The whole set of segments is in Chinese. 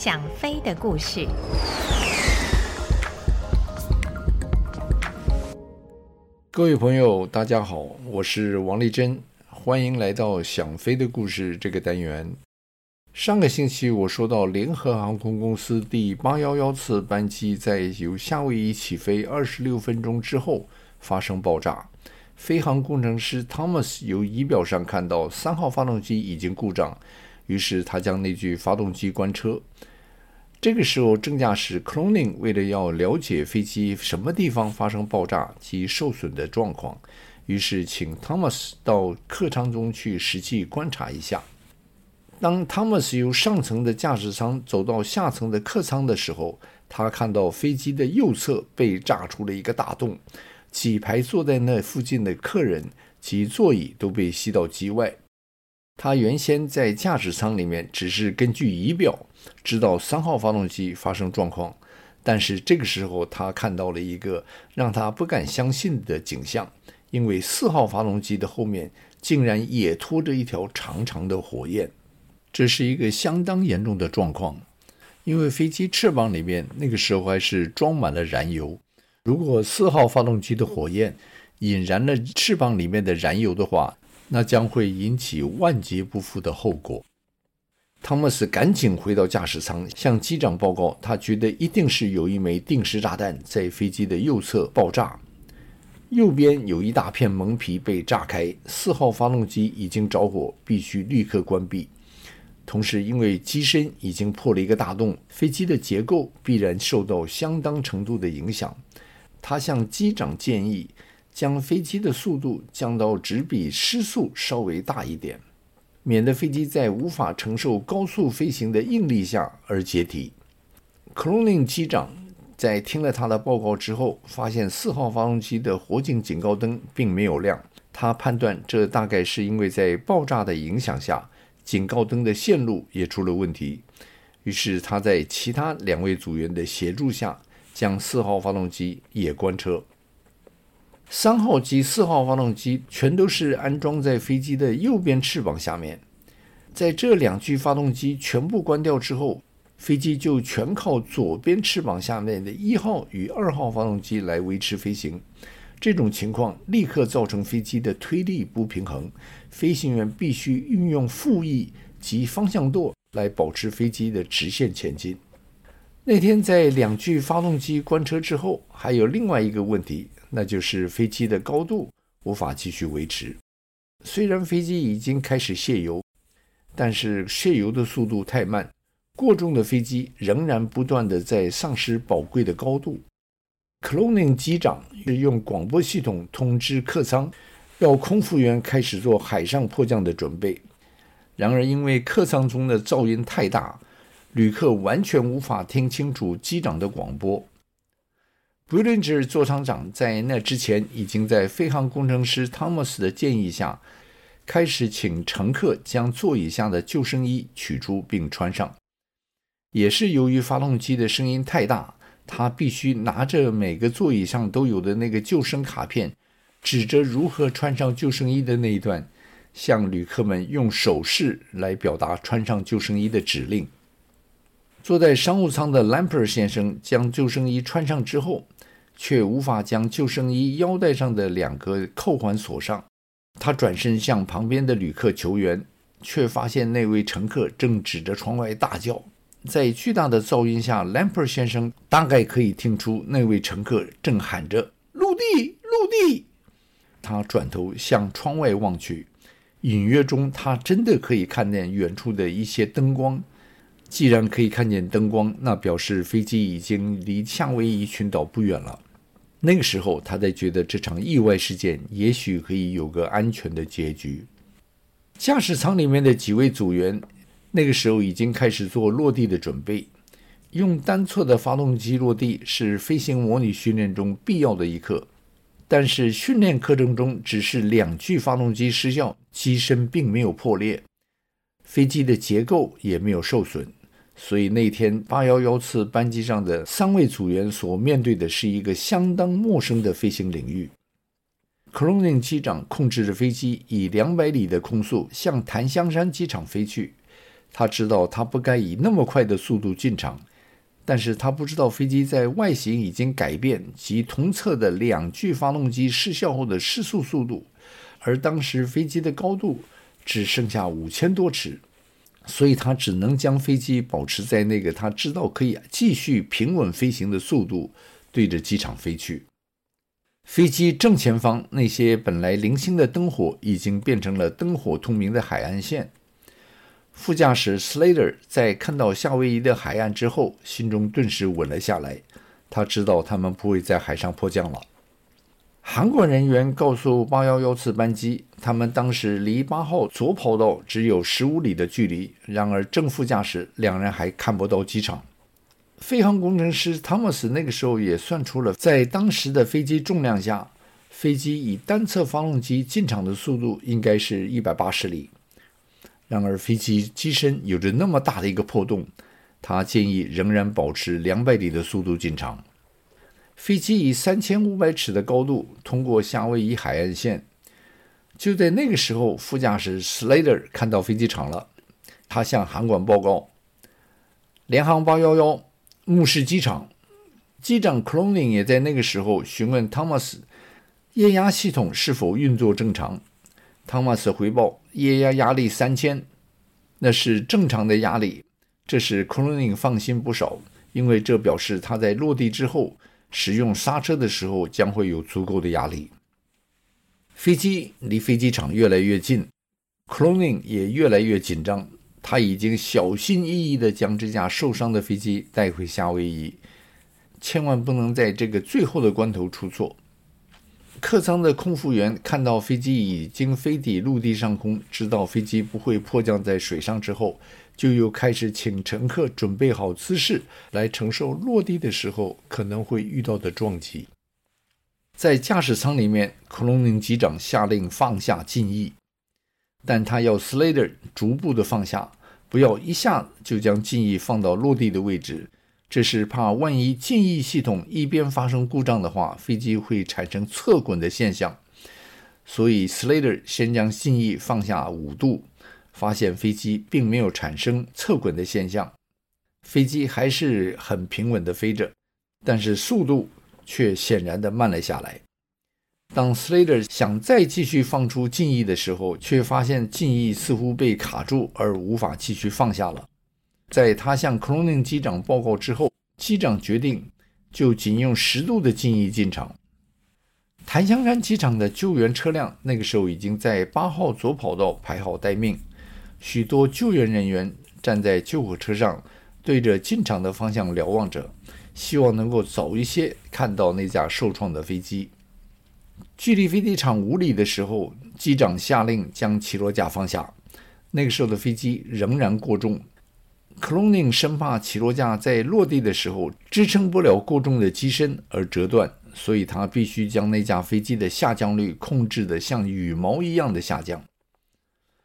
想飞的故事。各位朋友，大家好，我是王丽珍，欢迎来到《想飞的故事》这个单元。上个星期我说到，联合航空公司第八幺幺次班机在由夏威夷起飞二十六分钟之后发生爆炸。飞航工程师 Thomas 由仪表上看到三号发动机已经故障，于是他将那具发动机关车。这个时候，正驾驶 Cloning 为了要了解飞机什么地方发生爆炸及受损的状况，于是请 Thomas 到客舱中去实际观察一下。当 Thomas 由上层的驾驶舱走到下层的客舱的时候，他看到飞机的右侧被炸出了一个大洞。几排坐在那附近的客人及座椅都被吸到机外。他原先在驾驶舱里面只是根据仪表知道三号发动机发生状况，但是这个时候他看到了一个让他不敢相信的景象，因为四号发动机的后面竟然也拖着一条长长的火焰。这是一个相当严重的状况，因为飞机翅膀里面那个时候还是装满了燃油。如果四号发动机的火焰引燃了翅膀里面的燃油的话，那将会引起万劫不复的后果。汤姆斯赶紧回到驾驶舱，向机长报告，他觉得一定是有一枚定时炸弹在飞机的右侧爆炸，右边有一大片蒙皮被炸开，四号发动机已经着火，必须立刻关闭。同时，因为机身已经破了一个大洞，飞机的结构必然受到相当程度的影响。他向机长建议，将飞机的速度降到只比失速稍微大一点，免得飞机在无法承受高速飞行的应力下而解体。克隆宁机长在听了他的报告之后，发现四号发动机的火警警告灯并没有亮，他判断这大概是因为在爆炸的影响下，警告灯的线路也出了问题。于是他在其他两位组员的协助下，将四号发动机也关车，三号机、四号发动机全都是安装在飞机的右边翅膀下面。在这两具发动机全部关掉之后，飞机就全靠左边翅膀下面的一号与二号发动机来维持飞行。这种情况立刻造成飞机的推力不平衡，飞行员必须运用副翼及方向舵来保持飞机的直线前进。那天在两具发动机关车之后，还有另外一个问题，那就是飞机的高度无法继续维持。虽然飞机已经开始卸油，但是卸油的速度太慢，过重的飞机仍然不断地在丧失宝贵的高度。克隆宁机长是用广播系统通知客舱，要空服员开始做海上迫降的准备。然而，因为客舱中的噪音太大。旅客完全无法听清楚机长的广播。Bullinger 座舱长在那之前已经在飞航工程师 Thomas 的建议下，开始请乘客将座椅下的救生衣取出并穿上。也是由于发动机的声音太大，他必须拿着每个座椅上都有的那个救生卡片，指着如何穿上救生衣的那一段，向旅客们用手势来表达穿上救生衣的指令。坐在商务舱的兰普尔先生将救生衣穿上之后，却无法将救生衣腰带上的两个扣环锁上。他转身向旁边的旅客求援，却发现那位乘客正指着窗外大叫。在巨大的噪音下兰普尔先生大概可以听出那位乘客正喊着“陆地，陆地”。他转头向窗外望去，隐约中他真的可以看见远处的一些灯光。既然可以看见灯光，那表示飞机已经离夏威夷群岛不远了。那个时候，他才觉得这场意外事件也许可以有个安全的结局。驾驶舱里面的几位组员那个时候已经开始做落地的准备。用单侧的发动机落地是飞行模拟训练中必要的一课，但是训练课程中只是两具发动机失效，机身并没有破裂，飞机的结构也没有受损。所以那天八幺幺次班机上的三位组员所面对的是一个相当陌生的飞行领域。克隆宁机长控制着飞机以两百里的空速向檀香山机场飞去，他知道他不该以那么快的速度进场，但是他不知道飞机在外形已经改变及同侧的两具发动机失效后的失速速度，而当时飞机的高度只剩下五千多尺，所以他只能将飞机保持在那个他知道可以继续平稳飞行的速度，对着机场飞去。飞机正前方那些本来零星的灯火已经变成了灯火通明的海岸线。副驾驶 Slater 在看到夏威夷的海岸之后，心中顿时稳了下来。他知道他们不会在海上迫降了。韩国人员告诉811次班机，他们当时离八号左跑道只有十五里的距离。然而，正副驾驶两人还看不到机场。飞航工程师汤姆斯那个时候也算出了，在当时的飞机重量下，飞机以单侧发动机进场的速度应该是一百八十里。然而，飞机机身有着那么大的一个破洞，他建议仍然保持两百里的速度进场。飞机以三千五百尺的高度通过夏威夷海岸线。就在那个时候，副驾驶 Slater 看到飞机场了，他向航管报告：“联航八幺幺，目视机场。”机长 Cronin 也在那个时候询问 Thomas，液压系统是否运作正常。汤马斯回报：液压压力三千，那是正常的压力。这使 Kroning 放心不少，因为这表示他在落地之后使用刹车的时候将会有足够的压力。飞机离飞机场越来越近，，Cloning 也越来越紧张。他已经小心翼翼地将这架受伤的飞机带回夏威夷，千万不能在这个最后的关头出错。客舱的空服员看到飞机已经飞抵陆地上空，知道飞机不会迫降在水上之后，就又开始请乘客准备好姿势，来承受落地的时候可能会遇到的撞击。在驾驶舱里面，克隆宁机长下令放下襟翼，但他要 Slater 逐步的放下，不要一下子就将襟翼放到落地的位置。这是怕万一襟翼系统一边发生故障的话，飞机会产生侧滚的现象。所以 Slater 先将襟翼放下五度，发现飞机并没有产生侧滚的现象，飞机还是很平稳地飞着，但是速度却显然的慢了下来。当 Slater 想再继续放出襟翼的时候，却发现襟翼似乎被卡住，而无法继续放下了。在他向克隆宁机长报告之后，机长决定就仅用十度的襟翼进场。檀香山机场的救援车辆那个时候已经在八号左跑道排好待命，许多救援人员站在救火车上，对着进场的方向瞭望着，希望能够早一些看到那架受创的飞机。距离飞机场五里的时候，机长下令将起落架放下。那个时候的飞机仍然过重。克隆宁生怕起落架在落地的时候支撑不了过重的机身而折断，所以他必须将那架飞机的下降率控制得像羽毛一样的下降。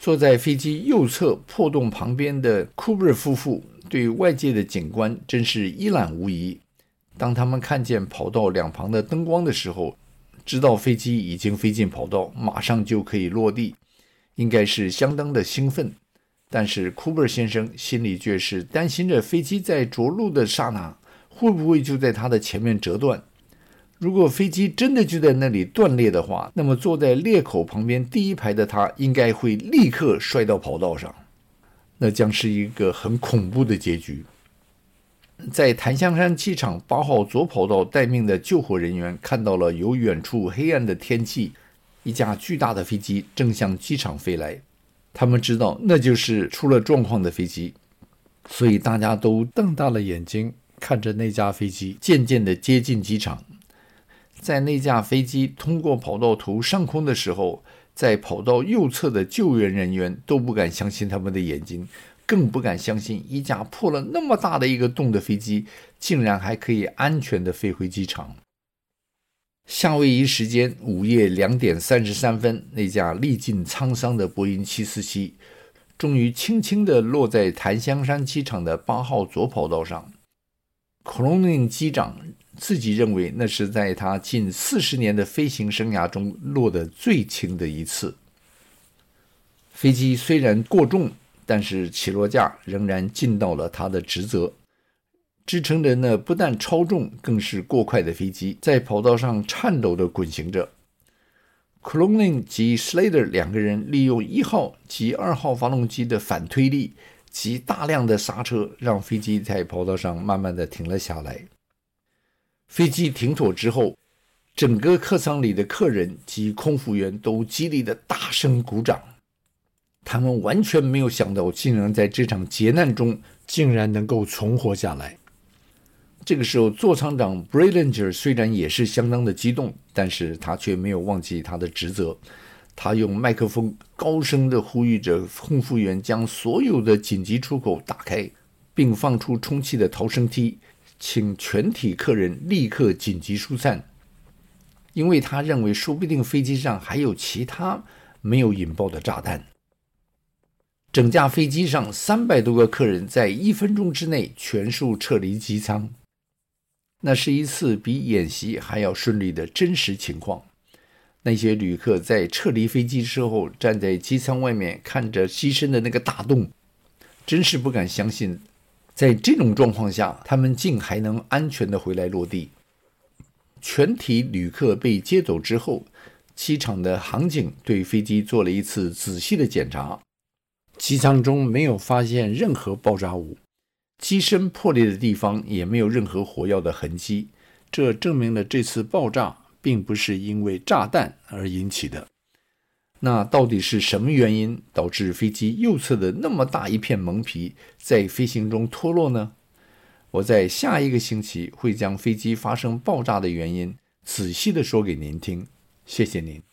坐在飞机右侧破洞旁边的库珀夫妇对外界的景观真是一览无遗。当他们看见跑道两旁的灯光的时候，知道飞机已经飞进跑道，马上就可以落地，应该是相当的兴奋。但是库珀先生心里却是担心着飞机在着陆的刹那会不会就在他的前面折断。如果飞机真的就在那里断裂的话，那么坐在裂口旁边第一排的他应该会立刻摔到跑道上，那将是一个很恐怖的结局。在檀香山机场八号左跑道待命的救火人员看到了由远处黑暗的天际，一架巨大的飞机正向机场飞来。他们知道那就是出了状况的飞机，所以大家都瞪大了眼睛看着那架飞机渐渐地接近机场。在那架飞机通过跑道图上空的时候，在跑道右侧的救援人员都不敢相信他们的眼睛，更不敢相信一架破了那么大的一个洞的飞机竟然还可以安全地飞回机场。夏威夷时间午夜两点三十三分，那架历尽沧桑的波音七四七，终于轻轻地落在檀香山机场的八号左跑道上。克隆宁机长自己认为，那是在他近四十年的飞行生涯中落得最轻的一次。飞机虽然过重，但是起落架仍然尽到了它的职责，支撑着那不但超重，更是过快的飞机，在跑道上颤抖地滚行着。c l o n i n 及 Slater 两个人利用一号及二号发动机的反推力及大量的刹车，让飞机在跑道上慢慢地停了下来。飞机停妥之后，整个客舱里的客人及空服员都极力的大声鼓掌。他们完全没有想到，竟然在这场劫难中，竟然能够存活下来。这个时候，座舱长 Brillinger 虽然也是相当的激动，但是他却没有忘记他的职责。他用麦克风高声地呼吁着空服员将所有的紧急出口打开，并放出充气的逃生梯，请全体客人立刻紧急疏散。因为他认为，说不定飞机上还有其他没有引爆的炸弹。整架飞机上三百多个客人在一分钟之内全数撤离机舱。那是一次比演习还要顺利的真实情况。那些旅客在撤离飞机之后，站在机舱外面看着机身的那个大洞，真是不敢相信，在这种状况下，他们竟还能安全的回来落地。全体旅客被接走之后，机场的航警对飞机做了一次仔细的检查，机舱中没有发现任何爆炸物。机身破裂的地方也没有任何火药的痕迹，这证明了这次爆炸并不是因为炸弹而引起的。那到底是什么原因导致飞机右侧的那么大一片蒙皮在飞行中脱落呢？我在下一个星期会将飞机发生爆炸的原因仔细的说给您听。谢谢您。